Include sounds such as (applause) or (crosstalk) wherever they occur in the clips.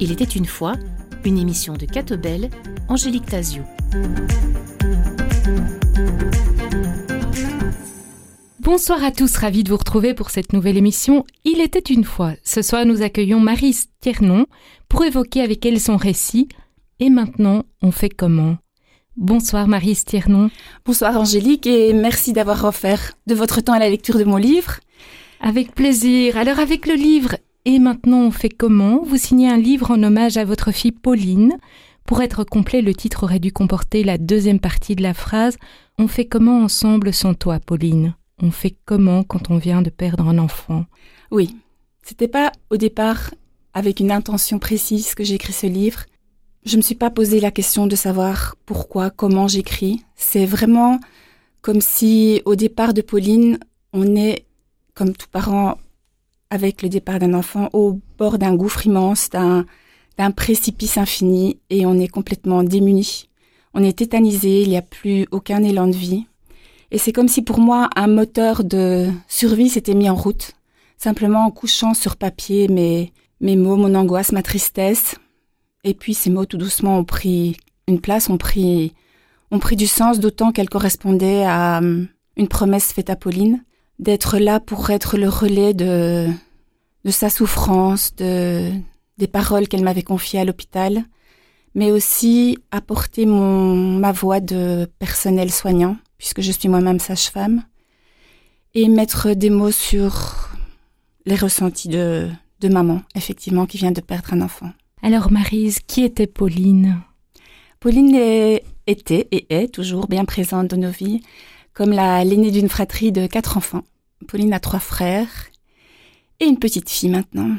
Il était une fois une émission de Catobel, Angélique Tazio. Bonsoir à tous, ravi de vous retrouver pour cette nouvelle émission Il était une fois. Ce soir, nous accueillons Marie Tiernon pour évoquer avec elle son récit Et maintenant, on fait comment? Bonsoir Marie Tiernon. Bonsoir Angélique et merci d'avoir offert de votre temps à la lecture de mon livre. Avec plaisir. Alors avec le livre Et maintenant on fait comment? Vous signez un livre en hommage à votre fille Pauline. Pour être complet, le titre aurait dû comporter la deuxième partie de la phrase On fait comment ensemble sans toi, Pauline? On fait comment quand on vient de perdre un enfant? Oui, c'était pas au départ avec une intention précise que j'ai écrit ce livre. Je me suis pas posé la question de savoir pourquoi, comment j'écris. C'est vraiment comme si au départ de Pauline, on est comme tout parent avec le départ d'un enfant au bord d'un gouffre immense, d'un d'un précipice infini et on est complètement démuni. On est tétanisé, il n'y a plus aucun élan de vie. Et c'est comme si pour moi un moteur de survie s'était mis en route, simplement en couchant sur papier mes, mes mots, mon angoisse, ma tristesse. Et puis ces mots tout doucement ont pris une place, ont pris, ont pris du sens, d'autant qu'elles correspondaient à hum, une promesse faite à Pauline, d'être là pour être le relais de, de sa souffrance, de, des paroles qu'elle m'avait confiées à l'hôpital, mais aussi apporter mon, ma voix de personnel soignant, puisque je suis moi-même sage-femme, et mettre des mots sur les ressentis de, de maman, effectivement, qui vient de perdre un enfant. Alors Marise, qui était Pauline? Pauline est, était et est toujours bien présente dans nos vies, comme la l'aînée d'une fratrie de quatre enfants. Pauline a trois frères et une petite fille maintenant,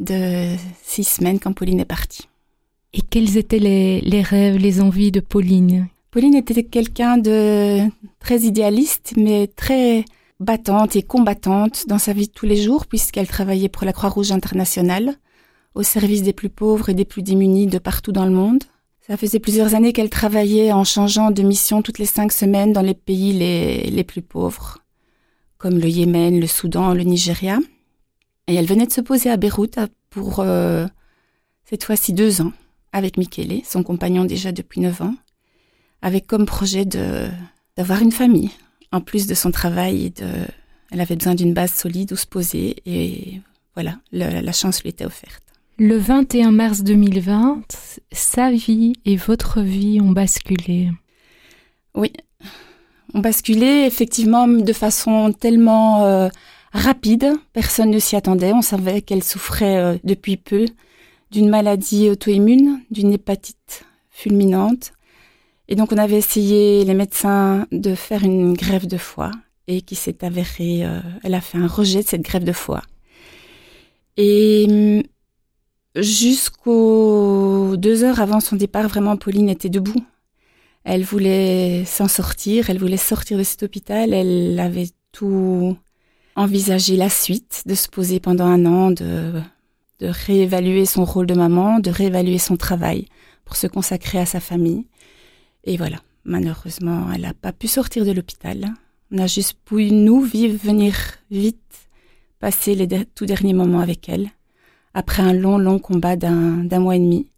de six semaines quand Pauline est partie. Et quels étaient les, les rêves, les envies de Pauline? Pauline était quelqu'un de très idéaliste, mais très battante et combattante dans sa vie de tous les jours, puisqu'elle travaillait pour la Croix-Rouge internationale, au service des plus pauvres et des plus démunis de partout dans le monde. Ça faisait plusieurs années qu'elle travaillait en changeant de mission toutes les cinq semaines dans les pays les, les plus pauvres, comme le Yémen, le Soudan, le Nigeria. Et elle venait de se poser à Beyrouth pour euh, cette fois-ci deux ans avec Michele, son compagnon déjà depuis neuf ans, avec comme projet d'avoir une famille. En plus de son travail, elle avait besoin d'une base solide où se poser et voilà, la chance lui était offerte. Le 21 mars 2020, sa vie et votre vie ont basculé. Oui, on basculait effectivement de façon tellement euh, rapide, personne ne s'y attendait. On savait qu'elle souffrait euh, depuis peu d'une maladie auto-immune, d'une hépatite fulminante. Et donc on avait essayé, les médecins, de faire une grève de foie et qui s'est avérée, euh, elle a fait un rejet de cette grève de foie. Et hum, jusqu'aux deux heures avant son départ, vraiment, Pauline était debout. Elle voulait s'en sortir, elle voulait sortir de cet hôpital, elle avait tout envisagé la suite, de se poser pendant un an, de, de réévaluer son rôle de maman, de réévaluer son travail pour se consacrer à sa famille. Et voilà, malheureusement, elle n'a pas pu sortir de l'hôpital. On a juste pu, nous, vivre, venir vite, passer les tout derniers moments avec elle, après un long, long combat d'un mois et demi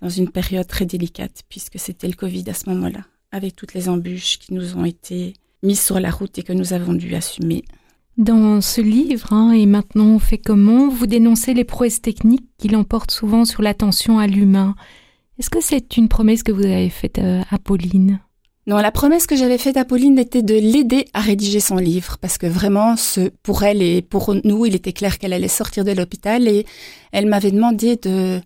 dans une période très délicate, puisque c'était le Covid à ce moment-là, avec toutes les embûches qui nous ont été mises sur la route et que nous avons dû assumer. Dans ce livre, hein, et maintenant on fait comment, vous dénoncez les prouesses techniques qui l'emportent souvent sur l'attention à l'humain. Est-ce que c'est une promesse que vous avez faite euh, à Pauline? Non, la promesse que j'avais faite à Pauline était de l'aider à rédiger son livre, parce que vraiment, pour elle et pour nous, il était clair qu'elle allait sortir de l'hôpital et elle m'avait demandé de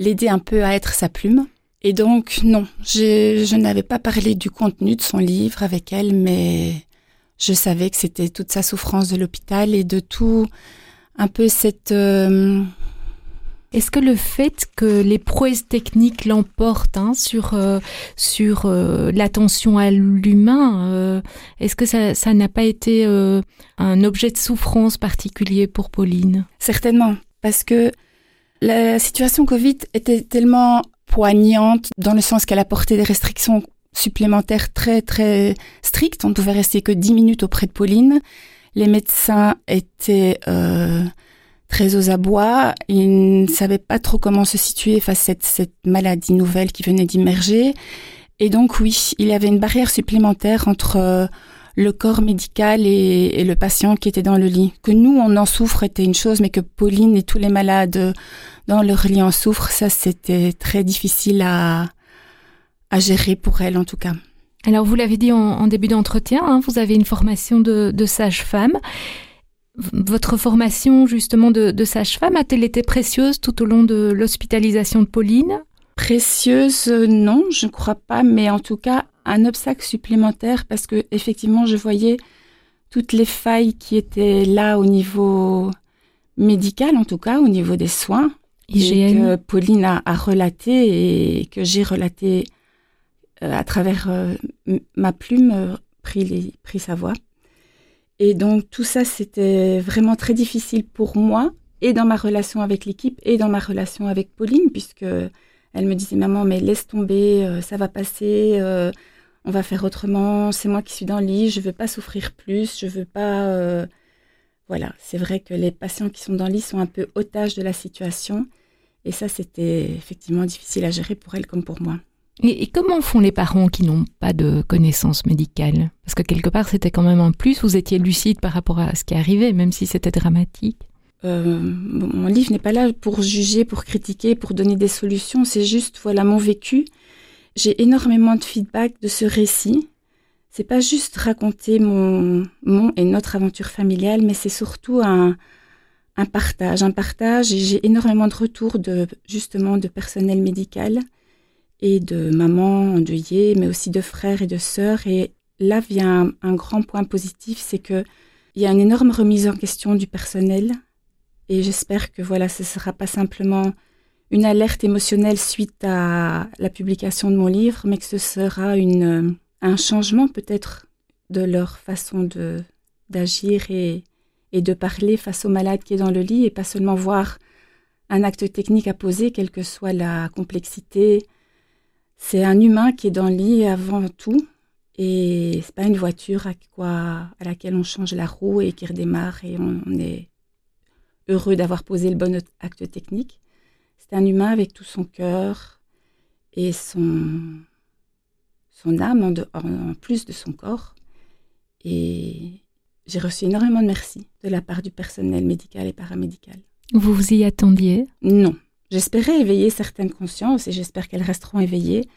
l'aider un peu à être sa plume. Et donc, non, je, je n'avais pas parlé du contenu de son livre avec elle, mais je savais que c'était toute sa souffrance de l'hôpital et de tout un peu cette... euh, Est-ce que le fait que les prouesses techniques l'emportent hein, sur, euh, sur euh, l'attention à l'humain, euh, est-ce que ça ça n'a pas été euh, un objet de souffrance particulier pour Pauline? Certainement, parce que la situation Covid était tellement poignante dans le sens qu'elle apportait des restrictions supplémentaire très très strict. On ne pouvait rester que 10 minutes auprès de Pauline. Les médecins étaient euh, très aux abois. Ils ne savaient pas trop comment se situer face à cette, maladie nouvelle qui venait d'immerger. Et donc oui, il y avait une barrière supplémentaire entre euh, le corps médical et, le patient qui était dans le lit. Que nous, on en souffre était une chose, mais que Pauline et tous les malades dans leur lit en souffrent, ça c'était très difficile à, gérer pour elle en tout cas. Alors vous l'avez dit en, début d'entretien, hein, vous avez une formation de, sage-femme. Votre formation justement de, de sage-femme a-t-elle été précieuse tout au long de l'hospitalisation de Pauline? Précieuse, non, je ne crois pas, mais en tout cas un obstacle supplémentaire parce que effectivement je voyais toutes les failles qui étaient là au niveau médical, en tout cas au niveau des soins, et que Pauline a, relaté et que j'ai relaté euh, à travers euh, ma plume, euh, pris, pris sa voix. Et donc tout ça, c'était vraiment très difficile pour moi, et dans ma relation avec l'équipe, et dans ma relation avec Pauline, puisque elle me disait maman, mais laisse tomber, ça va passer, on va faire autrement. C'est moi qui suis dans le lit, je veux pas souffrir plus, je veux pas. Voilà, c'est vrai que les patients qui sont dans le lit sont un peu otages de la situation, et ça, c'était effectivement difficile à gérer pour elle comme pour moi. Et, comment font les parents qui n'ont pas de connaissances médicales? Parce que quelque part, c'était quand même un plus. Vous étiez lucide par rapport à ce qui arrivait, même si c'était dramatique. Euh, mon livre n'est pas là pour juger, pour critiquer, pour donner des solutions. C'est juste, voilà, mon vécu. J'ai énormément de feedback de ce récit. C'est pas juste raconter mon, et notre aventure familiale, mais c'est surtout un, un partage, un partage. J'ai énormément de retours de justement de personnel médical et de mamans endeuillées, mais aussi de frères et de sœurs. Et là vient un, grand point positif, c'est que il y a une énorme remise en question du personnel. Et j'espère que voilà, ce sera pas simplement une alerte émotionnelle suite à la publication de mon livre, mais que ce sera une, un changement peut-être de leur façon de d'agir et, et de parler face au malade qui est dans le lit et pas seulement voir un acte technique à poser, quelle que soit la complexité, c'est un humain qui est dans le lit avant tout. Et c'est pas une voiture à, quoi, à laquelle on change la roue et qui redémarre et on, est heureux d'avoir posé le bon acte technique. C'est un humain avec tout son cœur et son, son âme en, plus de son corps. Et j'ai reçu énormément de merci de la part du personnel médical et paramédical. Vous vous y attendiez? Non. J'espérais éveiller certaines consciences et j'espère qu'elles resteront éveillées,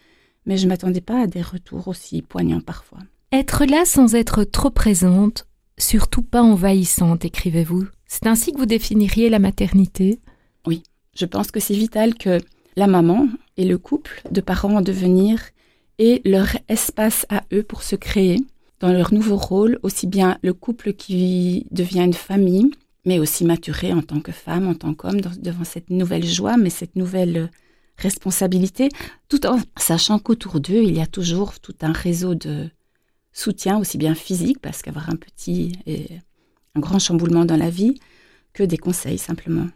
mais je ne m'attendais pas à des retours aussi poignants parfois. Être là sans être trop présente, surtout pas envahissante, écrivez-vous. C'est ainsi que vous définiriez la maternité? Oui, je pense que c'est vital que la maman et le couple de parents en devenir aient leur espace à eux pour se créer dans leur nouveau rôle, aussi bien le couple qui devient une famille, mais aussi maturer en tant que femme, en tant qu'homme, devant cette nouvelle joie, mais cette nouvelle euh, responsabilité, tout en sachant qu'autour d'eux, il y a toujours tout un réseau de soutien, aussi bien physique, parce qu'avoir un petit et un grand chamboulement dans la vie, que des conseils simplement.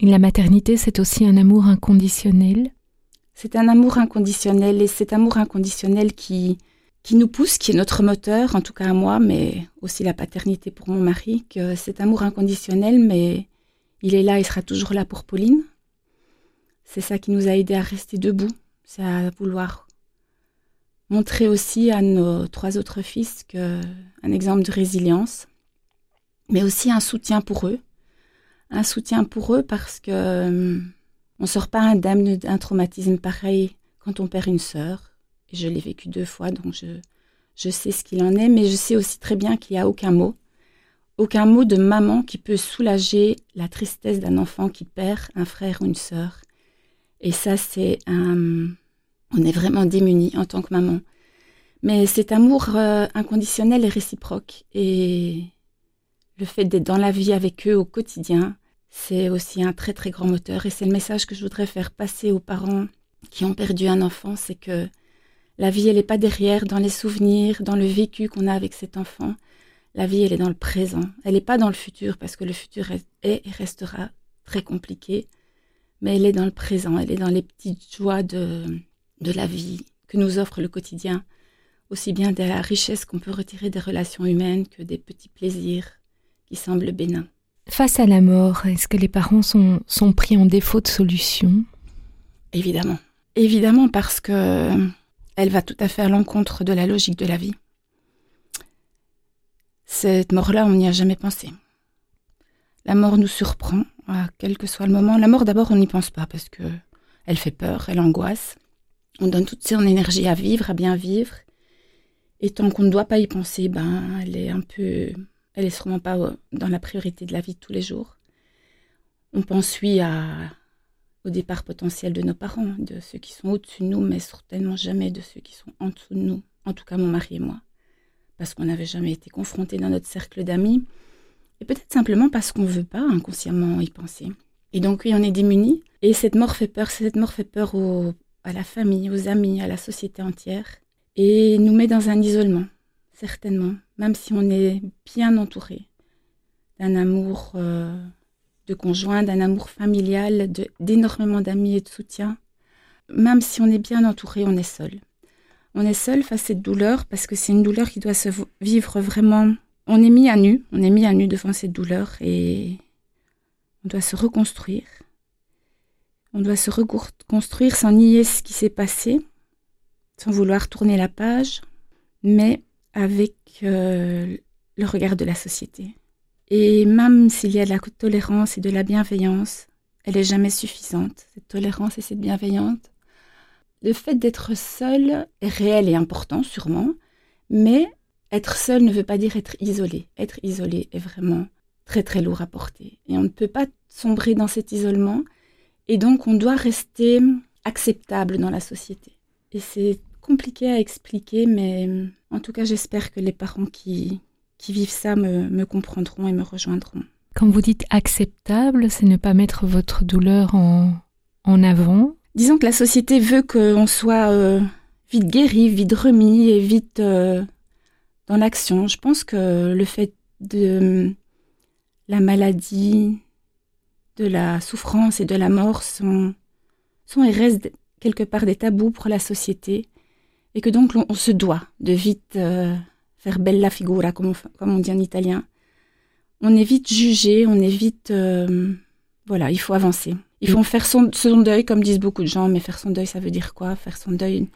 la maternité, c'est aussi un amour inconditionnel? C'est un amour inconditionnel, et cet amour inconditionnel qui, qui nous pousse, qui est notre moteur, en tout cas à moi, mais aussi la paternité pour mon mari, que cet amour inconditionnel, mais il est là, il sera toujours là pour Pauline. C'est ça qui nous a aidé à rester debout, c'est à vouloir montrer aussi à nos trois autres fils que un exemple de résilience, mais aussi un soutien pour eux, un soutien pour eux parce que hum, on sort pas indemne d'un traumatisme pareil quand on perd une sœur, je l'ai vécu deux fois, donc je, je sais ce qu'il en est, mais je sais aussi très bien qu'il n'y a aucun mot, aucun mot de maman qui peut soulager la tristesse d'un enfant qui perd un frère ou une sœur. Et ça, c'est un... On est vraiment démunis en tant que maman. Mais cet amour euh, inconditionnel est réciproque. Et le fait d'être dans la vie avec eux au quotidien, c'est aussi un très très grand moteur. Et c'est le message que je voudrais faire passer aux parents qui ont perdu un enfant, c'est que la vie, elle n'est pas derrière, dans les souvenirs, dans le vécu qu'on a avec cet enfant. La vie, elle est dans le présent. Elle n'est pas dans le futur, parce que le futur est, et restera très compliqué. Mais elle est dans le présent, elle est dans les petites joies de, de la vie que nous offre le quotidien. aussi bien de la richesse qu'on peut retirer des relations humaines que des petits plaisirs qui semblent bénins. Face à la mort, est-ce que les parents sont, sont pris en défaut de solution? Évidemment. Évidemment parce que elle va tout à fait à l'encontre de la logique de la vie. Cette mort-là, on n'y a jamais pensé. La mort nous surprend, à quel que soit le moment. La mort, d'abord, on n'y pense pas parce que elle fait peur, elle angoisse. On donne toute son énergie à vivre, à bien vivre. Et tant qu'on ne doit pas y penser, ben, elle est un peu elle est sûrement pas euh, dans la priorité de la vie de tous les jours. On pense, oui, à, au départ potentiel de nos parents, de ceux qui sont au-dessus de nous, mais certainement jamais de ceux qui sont en dessous de nous. En tout cas, mon mari et moi. Parce qu'on n'avait jamais été confrontés dans notre cercle d'amis. Et peut-être simplement parce qu'on ne veut pas inconsciemment y penser. Et donc, oui, on est démunis. Et cette mort fait peur. Cette mort fait peur à la famille, aux amis, à la société entière. Et nous met dans un isolement certainement, même si on est bien entouré d'un amour euh, de conjoint, d'un amour familial, d'énormément d'amis et de soutien. Même si on est bien entouré, on est seul. On est seul face à cette douleur parce que c'est une douleur qui doit se vivre vraiment. On est mis à nu, on est mis à nu devant cette douleur et on doit se reconstruire. On doit se reconstruire sans nier ce qui s'est passé, sans vouloir tourner la page, mais avec euh, le regard de la société. Et même s'il y a de la tolérance et de la bienveillance, elle n'est jamais suffisante, cette tolérance et cette bienveillance. Le fait d'être seul est réel et important, sûrement, mais être seul ne veut pas dire être isolé. Être isolé est vraiment très très lourd à porter. Et on ne peut pas sombrer dans cet isolement, et donc on doit rester acceptable dans la société. Et c'est compliqué à expliquer, mais en tout cas, j'espère que les parents qui, qui vivent ça me, me, comprendront et me rejoindront. Quand vous dites acceptable, c'est ne pas mettre votre douleur en, en avant Disons que la société veut qu'on soit euh, vite guéri, vite remis et vite euh, dans l'action. Je pense que le fait de la maladie, de la souffrance et de la mort sont, sont et restent quelque part des tabous pour la société et que donc on, se doit de vite euh, faire bella figura, comme on, on dit en italien. On est vite jugé, on est vite... Euh, voilà, il faut avancer. Il faut faire son, deuil, comme disent beaucoup de gens, mais faire son deuil, ça veut dire quoi? Faire son deuil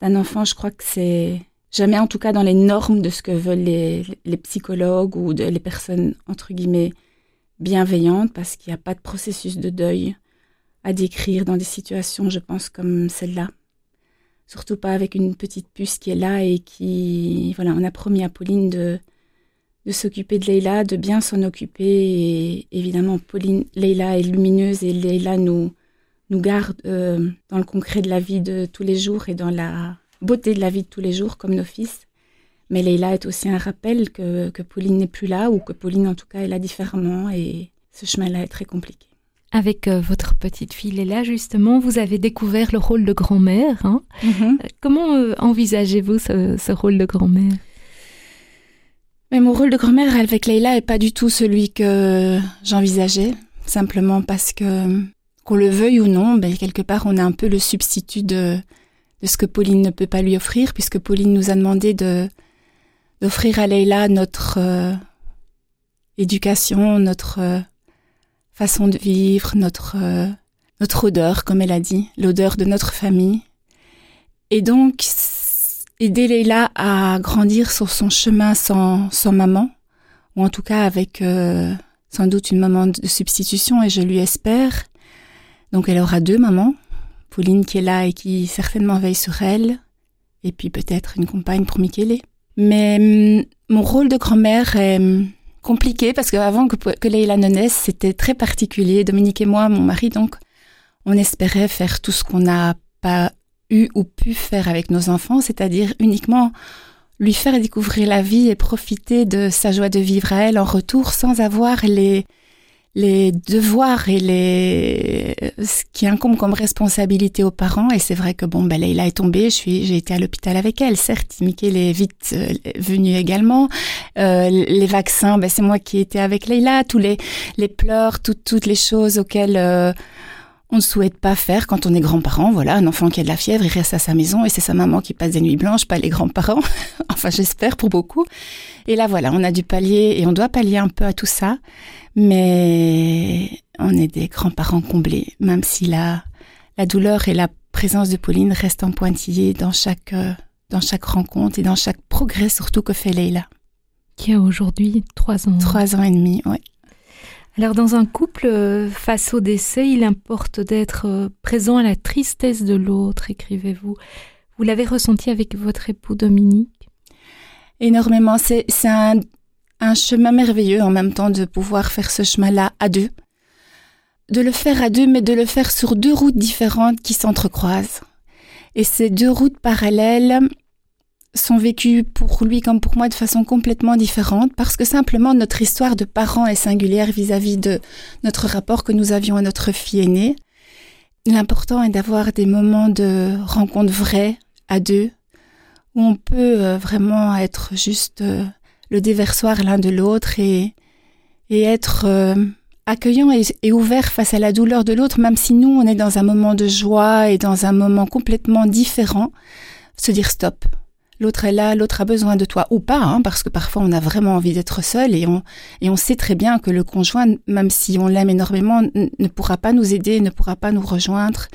d'un enfant, je crois que c'est jamais en tout cas dans les normes de ce que veulent les, les psychologues ou de, les personnes, entre guillemets, bienveillantes, parce qu'il n'y a pas de processus de deuil à décrire dans des situations, je pense, comme celle-là surtout pas avec une petite puce qui est là et qui, voilà, on a promis à Pauline de, de s'occuper de Leïla, de bien s'en occuper. Et évidemment, Pauline, Leïla est lumineuse et Leïla nous, nous garde euh, dans le concret de la vie de tous les jours et dans la beauté de la vie de tous les jours, comme nos fils. Mais Leïla est aussi un rappel que, que Pauline n'est plus là, ou que Pauline, en tout cas, est là différemment. Et ce chemin-là est très compliqué. Avec euh, votre petite fille Léla, justement, vous avez découvert le rôle de grand-mère. Hein. Mhm. Euh, comment euh, envisagez-vous ce, rôle de grand-mère? Mais mon rôle de grand-mère avec Leila est pas du tout celui que j'envisageais, simplement parce que qu'on le veuille ou non, ben, quelque part on a un peu le substitut de, de ce que Pauline ne peut pas lui offrir, puisque Pauline nous a demandé de d'offrir à Leila notre éducation, notre façon de vivre, notre, euh, notre odeur, comme elle a dit, l'odeur de notre famille. Et donc, aider Leila à grandir sur son chemin sans, sans maman, ou en tout cas avec euh, sans doute une maman de substitution, et je lui espère. Donc elle aura deux mamans, Pauline qui est là et qui certainement veille sur elle, et puis peut-être une compagne pour Michele. Mais hum, mon rôle de grand-mère est hum, compliqué parce qu'avant que, que Leila ne naisse, c'était très particulier. Dominique et moi, mon mari, donc, on espérait faire tout ce qu'on n'a pas eu ou pu faire avec nos enfants, c'est-à-dire uniquement lui faire découvrir la vie et profiter de sa joie de vivre à elle en retour sans avoir les les devoirs et les ce qui incombe comme responsabilité aux parents. Et c'est vrai que bon ben Leïla est tombée. Je suis j'ai été à l'hôpital avec elle. Certes Michael est vite euh, venu également. Euh, les vaccins ben c'est moi qui étais avec Leïla. Tous les les pleurs toutes toutes les choses auxquelles euh, on ne souhaite pas faire quand on est grand-parent. Voilà, un enfant qui a de la fièvre, il reste à sa maison et c'est sa maman qui passe des nuits blanches, pas les grands-parents. (laughs) enfin, j'espère pour beaucoup. Et là, voilà, on a dû pallier et on doit pallier un peu à tout ça. Mais on est des grands-parents comblés, même si la, la douleur et la présence de Pauline restent en pointillé dans chaque, euh, dans chaque rencontre et dans chaque progrès, surtout que fait Leila. Qui a aujourd'hui trois ans. Trois ans et demi, oui. Alors dans un couple, euh, face au décès, il importe d'être euh, présent à la tristesse de l'autre, écrivez-vous. Vous, l'avez ressenti avec votre époux Dominique? Énormément. C'est un, un chemin merveilleux en même temps de pouvoir faire ce chemin-là à deux. De le faire à deux, mais de le faire sur deux routes différentes qui s'entrecroisent. Et ces deux routes parallèles, sont vécus pour lui comme pour moi de façon complètement différente parce que simplement notre histoire de parents est singulière vis-à-vis de notre rapport que nous avions à notre fille aînée. L'important est d'avoir des moments de rencontre vraie à deux où on peut euh, vraiment être juste euh, le déversoir l'un de l'autre et, être euh, accueillant et, ouvert face à la douleur de l'autre, même si nous on est dans un moment de joie et dans un moment complètement différent, se dire stop, l'autre est là, l'autre a besoin de toi ou pas, hein, parce que parfois on a vraiment envie d'être seul et on, et on sait très bien que le conjoint, même si on l'aime énormément, ne pourra pas nous aider, ne pourra pas nous rejoindre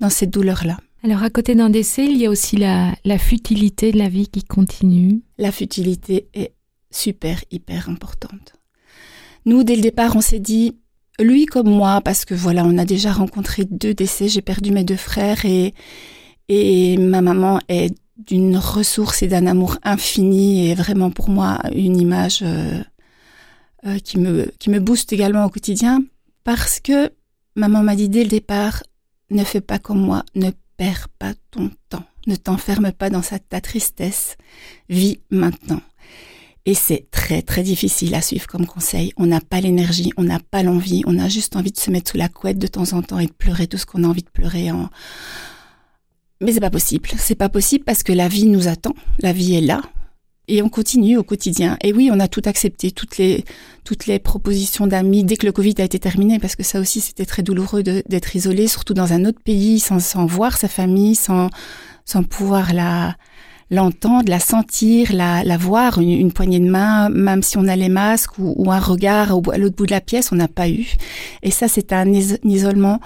dans cette douleur-là. Alors à côté d'un décès, il y a aussi la, la futilité de la vie qui continue. La futilité est super, hyper importante. Nous, dès le départ, on s'est dit, lui comme moi, parce que voilà, on a déjà rencontré deux décès, j'ai perdu mes deux frères et, et ma maman est d'une ressource et d'un amour infini et vraiment pour moi une image euh, euh, qui me qui me booste également au quotidien parce que maman m'a dit dès le départ ne fais pas comme moi, ne perds pas ton temps, ne t'enferme pas dans ta tristesse, vis maintenant. Et c'est très très difficile à suivre comme conseil. On n'a pas l'énergie, on n'a pas l'envie, on a juste envie de se mettre sous la couette de temps en temps et de pleurer tout ce qu'on a envie de pleurer en, mais c'est pas possible. C'est pas possible parce que la vie nous attend. La vie est là. Et on continue au quotidien. Et oui, on a tout accepté, toutes les, toutes les propositions d'amis dès que le Covid a été terminé, parce que ça aussi c'était très douloureux d'être isolé, surtout dans un autre pays, sans, sans voir sa famille, sans, sans pouvoir la, l'entendre, la sentir, la, la voir, une, poignée de main, même si on a les masques ou, ou un regard à l'autre bout de la pièce, on n'a pas eu. Et ça, c'est un isolement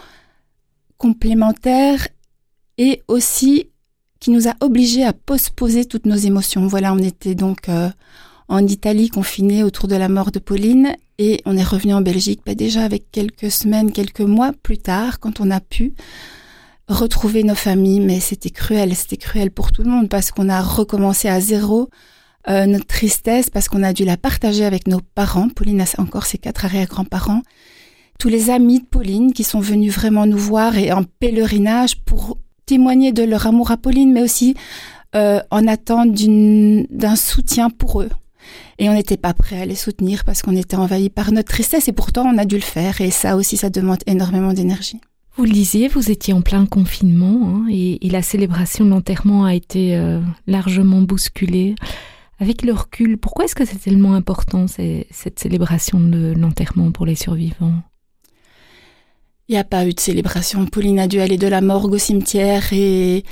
complémentaire et aussi qui nous a obligés à postposer toutes nos émotions. Voilà, on était donc euh, en Italie confinés autour de la mort de Pauline et on est revenu en Belgique bah, déjà avec quelques semaines, quelques mois plus tard quand on a pu retrouver nos familles. Mais c'était cruel, c'était cruel pour tout le monde parce qu'on a recommencé à zéro. Euh, notre tristesse parce qu'on a dû la partager avec nos parents. Pauline a encore ses quatre arrière-grands-parents. Tous les amis de Pauline qui sont venus vraiment nous voir et en pèlerinage pour témoigner de leur amour à Pauline, mais aussi euh, en attente d'un soutien pour eux. Et on n'était pas prêt à les soutenir parce qu'on était envahi par notre tristesse et pourtant on a dû le faire et ça aussi ça demande énormément d'énergie. Vous le vous étiez en plein confinement hein, et, la célébration de l'enterrement a été euh, largement bousculée. Avec le recul, pourquoi est-ce que c'est tellement important cette célébration de l'enterrement pour les survivants? Il n'y a pas eu de célébration. Pauline a dû aller de la morgue au cimetière et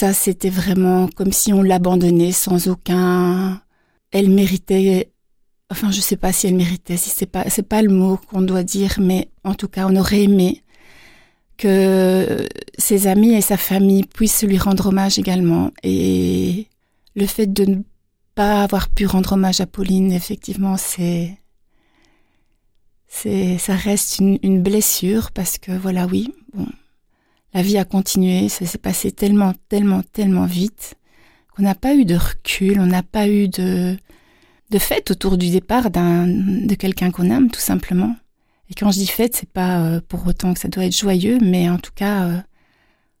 ça, c'était vraiment comme si on l'abandonnait sans aucun. Elle méritait. Enfin, je sais pas si elle méritait, si c'est pas, pas le mot qu'on doit dire, mais en tout cas, on aurait aimé que ses amis et sa famille puissent lui rendre hommage également. Et le fait de ne pas avoir pu rendre hommage à Pauline, effectivement, c'est, c'est, ça reste une, une, blessure parce que voilà, oui, bon, la vie a continué, ça s'est passé tellement, tellement, tellement vite qu'on n'a pas eu de recul, on n'a pas eu de, de fête autour du départ d'un, de quelqu'un qu'on aime, tout simplement. Et quand je dis fête, c'est pas euh, pour autant que ça doit être joyeux, mais en tout cas, euh,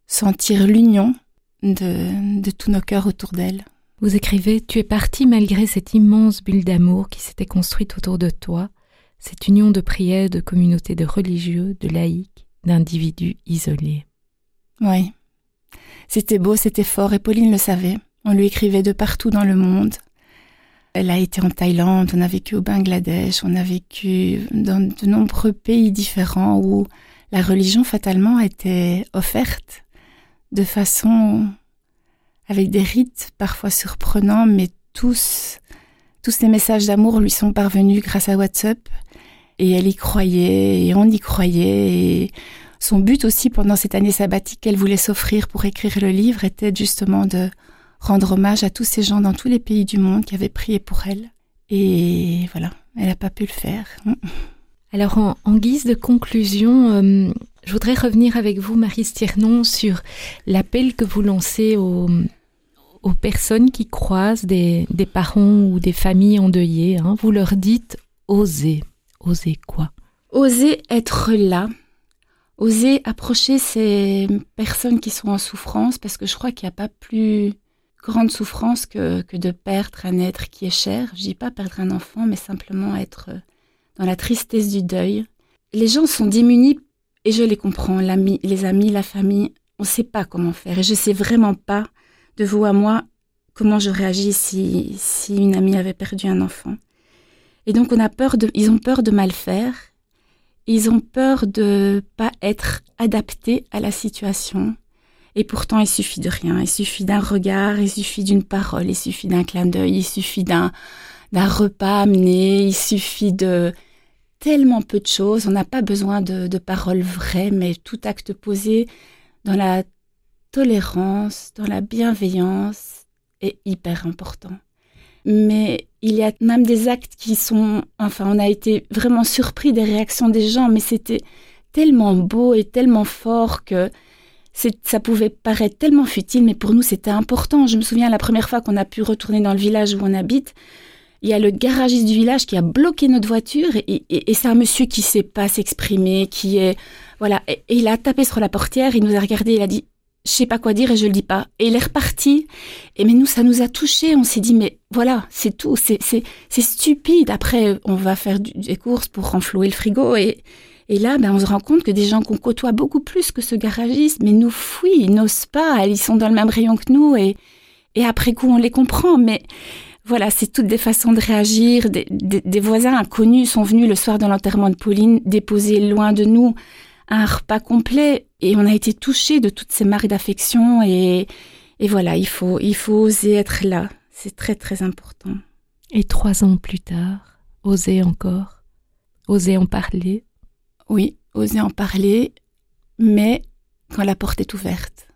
sentir l'union de, de tous nos cœurs autour d'elle. Vous écrivez, tu es parti malgré cette immense bulle d'amour qui s'était construite autour de toi cette union de prières, de communautés de religieux, de laïcs, d'individus isolés. Oui. C'était beau, c'était fort, et Pauline le savait. On lui écrivait de partout dans le monde. Elle a été en Thaïlande, on a vécu au Bangladesh, on a vécu dans de nombreux pays différents où la religion fatalement était offerte de façon avec des rites parfois surprenants, mais tous, tous ces messages d'amour lui sont parvenus grâce à WhatsApp. Et elle y croyait, et on y croyait. Son but aussi pendant cette année sabbatique qu'elle voulait s'offrir pour écrire le livre était justement de rendre hommage à tous ces gens dans tous les pays du monde qui avaient prié pour elle. Et voilà, elle n'a pas pu le faire. (laughs) Alors en, guise de conclusion, euh, je voudrais revenir avec vous, Marie Stiernon, sur l'appel que vous lancez aux, aux personnes qui croisent des, parents ou des familles endeuillées. Hein. Vous leur dites osez. Osez quoi? Osez être là. Osez approcher ces personnes qui sont en souffrance parce que je crois qu'il n'y a pas plus grande souffrance que, que de perdre un être qui est cher. Je dis pas perdre un enfant, mais simplement être dans la tristesse du deuil. Les gens sont démunis et je les comprends, les amis, la famille, on ne sait pas comment faire et je ne sais vraiment pas de vous à moi comment je réagis si, si une amie avait perdu un enfant. Et donc on a peur de, ils ont peur de mal faire, ils ont peur de pas être adaptés à la situation. Et pourtant, il suffit de rien. Il suffit d'un regard, il suffit d'une parole, il suffit d'un clin d'œil, il suffit d'un d'un repas amené, il suffit de tellement peu de choses. On n'a pas besoin de, de paroles vraies, mais tout acte posé dans la tolérance, dans la bienveillance est hyper important. Mais il y a même des actes qui sont, enfin, on a été vraiment surpris des réactions des gens, mais c'était tellement beau et tellement fort que ça pouvait paraître tellement futile, mais pour nous c'était important. Je me souviens la première fois qu'on a pu retourner dans le village où on habite, il y a le garagiste du village qui a bloqué notre voiture et, c'est un monsieur qui sait pas s'exprimer, qui est voilà, et, il a tapé sur la portière, il nous a regardé, il a dit je sais pas quoi dire et je le dis pas. Et il est reparti. Et mais nous, ça nous a touchés. On s'est dit, mais voilà, c'est tout. C'est, c'est, c'est stupide. Après, on va faire des courses pour renflouer le frigo. Et, et là, ben, on se rend compte que des gens qu'on côtoie beaucoup plus que ce garagiste, mais nous fuient, ils n'osent pas. Ils sont dans le même rayon que nous. Et, et après coup, on les comprend. Mais voilà, c'est toutes des façons de réagir. Des, des, des voisins inconnus sont venus le soir de l'enterrement de Pauline déposer loin de nous un repas complet et on a été touché de toutes ces marques d'affection et, et voilà, il faut, il faut oser être là. C'est très très important. Et trois ans plus tard, oser encore, oser en parler. Oui, oser en parler, mais quand la porte est ouverte.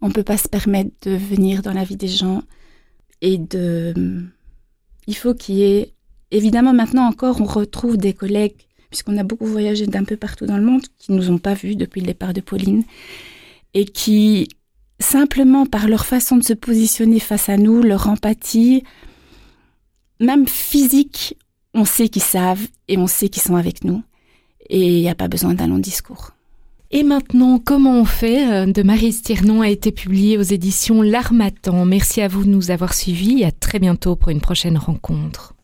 On ne peut pas se permettre de venir dans la vie des gens et de... Il faut qu'il y ait... Évidemment, maintenant encore, on retrouve des collègues puisqu'on a beaucoup voyagé d'un peu partout dans le monde, qui nous ont pas vus depuis le départ de Pauline, et qui, simplement par leur façon de se positionner face à nous, leur empathie, même physique, on sait qu'ils savent et on sait qu'ils sont avec nous. Et il n'y a pas besoin d'un long discours. Et maintenant, comment on fait euh, de Marie Stirnon a été publié aux éditions L'Armatan. Merci à vous de nous avoir suivis et à très bientôt pour une prochaine rencontre.